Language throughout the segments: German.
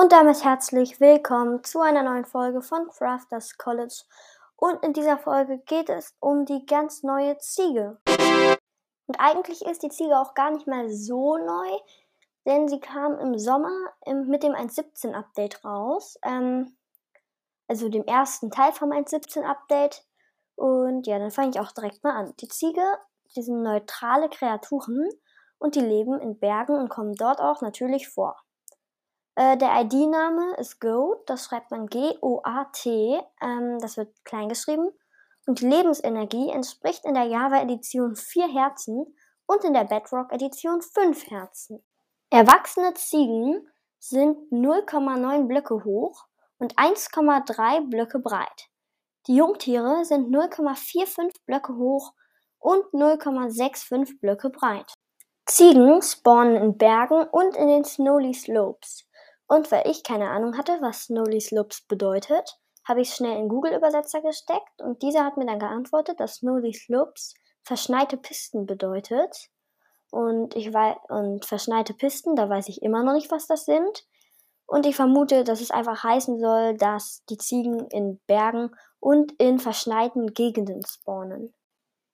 Und damit herzlich willkommen zu einer neuen Folge von Crafters College. Und in dieser Folge geht es um die ganz neue Ziege. Und eigentlich ist die Ziege auch gar nicht mal so neu, denn sie kam im Sommer mit dem 1.17 Update raus. Ähm, also dem ersten Teil vom 1.17 Update. Und ja, dann fange ich auch direkt mal an. Die Ziege, die sind neutrale Kreaturen und die leben in Bergen und kommen dort auch natürlich vor. Äh, der ID-Name ist Goat, das schreibt man G-O-A-T, ähm, das wird klein geschrieben. Und die Lebensenergie entspricht in der Java-Edition 4 Herzen und in der Bedrock-Edition 5 Herzen. Erwachsene Ziegen sind 0,9 Blöcke hoch und 1,3 Blöcke breit. Die Jungtiere sind 0,45 Blöcke hoch und 0,65 Blöcke breit. Ziegen spawnen in Bergen und in den Snowy Slopes. Und weil ich keine Ahnung hatte, was Snowy Slopes bedeutet, habe ich schnell in Google-Übersetzer gesteckt und dieser hat mir dann geantwortet, dass Snowy Slopes verschneite Pisten bedeutet. Und ich und verschneite Pisten, da weiß ich immer noch nicht, was das sind. Und ich vermute, dass es einfach heißen soll, dass die Ziegen in Bergen und in verschneiten Gegenden spawnen.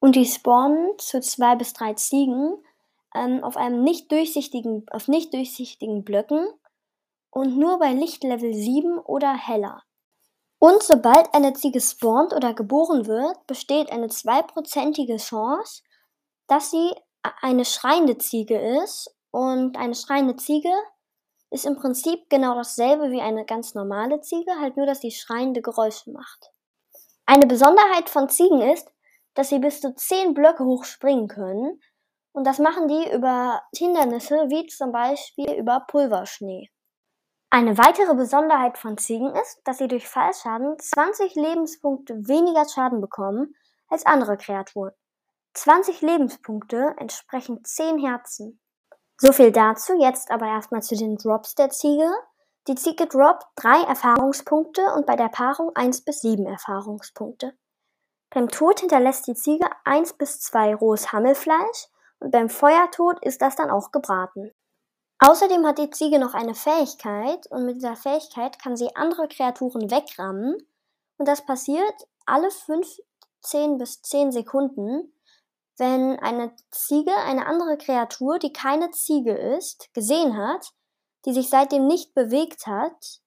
Und die spawnen zu zwei bis drei Ziegen ähm, auf einem nicht durchsichtigen, auf nicht durchsichtigen Blöcken und nur bei Lichtlevel 7 oder heller. Und sobald eine Ziege spawnt oder geboren wird, besteht eine zweiprozentige Chance, dass sie eine schreiende Ziege ist. Und eine schreiende Ziege ist im Prinzip genau dasselbe wie eine ganz normale Ziege, halt nur, dass sie schreiende Geräusche macht. Eine Besonderheit von Ziegen ist, dass sie bis zu 10 Blöcke hoch springen können. Und das machen die über Hindernisse wie zum Beispiel über Pulverschnee. Eine weitere Besonderheit von Ziegen ist, dass sie durch Fallschaden 20 Lebenspunkte weniger Schaden bekommen als andere Kreaturen. 20 Lebenspunkte entsprechen 10 Herzen. So viel dazu, jetzt aber erstmal zu den Drops der Ziege. Die Ziege droppt 3 Erfahrungspunkte und bei der Paarung 1 bis 7 Erfahrungspunkte. Beim Tod hinterlässt die Ziege 1 bis 2 rohes Hammelfleisch und beim Feuertod ist das dann auch gebraten. Außerdem hat die Ziege noch eine Fähigkeit und mit dieser Fähigkeit kann sie andere Kreaturen wegrammen und das passiert alle 15 bis 10 Sekunden, wenn eine Ziege eine andere Kreatur, die keine Ziege ist, gesehen hat, die sich seitdem nicht bewegt hat,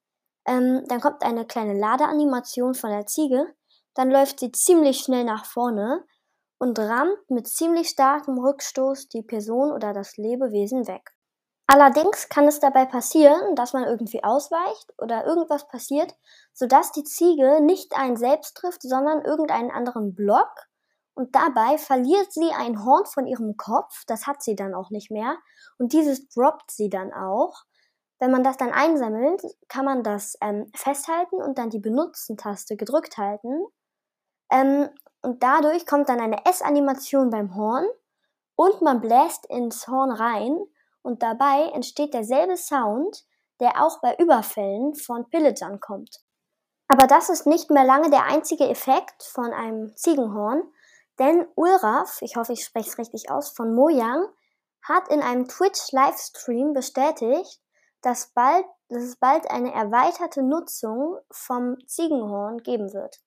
ähm, dann kommt eine kleine Ladeanimation von der Ziege, dann läuft sie ziemlich schnell nach vorne und rammt mit ziemlich starkem Rückstoß die Person oder das Lebewesen weg. Allerdings kann es dabei passieren, dass man irgendwie ausweicht oder irgendwas passiert, sodass die Ziege nicht einen selbst trifft, sondern irgendeinen anderen Block. Und dabei verliert sie ein Horn von ihrem Kopf, das hat sie dann auch nicht mehr. Und dieses droppt sie dann auch. Wenn man das dann einsammelt, kann man das ähm, festhalten und dann die Benutzen-Taste gedrückt halten. Ähm, und dadurch kommt dann eine S-Animation beim Horn und man bläst ins Horn rein und dabei entsteht derselbe Sound, der auch bei Überfällen von Pillagern kommt. Aber das ist nicht mehr lange der einzige Effekt von einem Ziegenhorn, denn Ulraf, ich hoffe, ich spreche es richtig aus, von Mojang, hat in einem Twitch-Livestream bestätigt, dass, bald, dass es bald eine erweiterte Nutzung vom Ziegenhorn geben wird.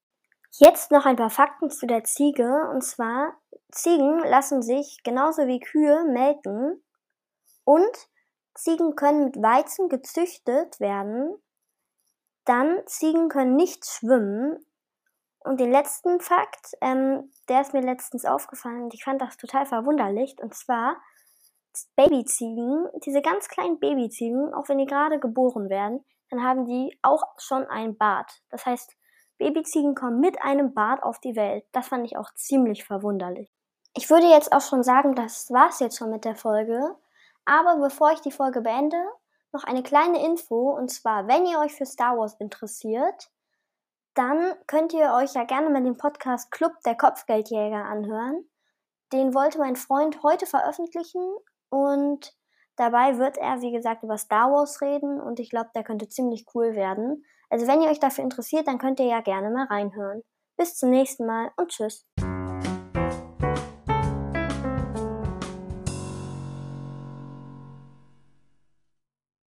Jetzt noch ein paar Fakten zu der Ziege, und zwar, Ziegen lassen sich genauso wie Kühe melken und Ziegen können mit Weizen gezüchtet werden. Dann Ziegen können nicht schwimmen. Und den letzten Fakt, ähm, der ist mir letztens aufgefallen und ich fand das total verwunderlich. Und zwar Babyziegen, diese ganz kleinen Babyziegen, auch wenn die gerade geboren werden, dann haben die auch schon ein Bart. Das heißt, Babyziegen kommen mit einem Bart auf die Welt. Das fand ich auch ziemlich verwunderlich. Ich würde jetzt auch schon sagen, das war's jetzt schon mit der Folge. Aber bevor ich die Folge beende, noch eine kleine Info. Und zwar, wenn ihr euch für Star Wars interessiert, dann könnt ihr euch ja gerne mal den Podcast Club der Kopfgeldjäger anhören. Den wollte mein Freund heute veröffentlichen und dabei wird er, wie gesagt, über Star Wars reden und ich glaube, der könnte ziemlich cool werden. Also wenn ihr euch dafür interessiert, dann könnt ihr ja gerne mal reinhören. Bis zum nächsten Mal und tschüss.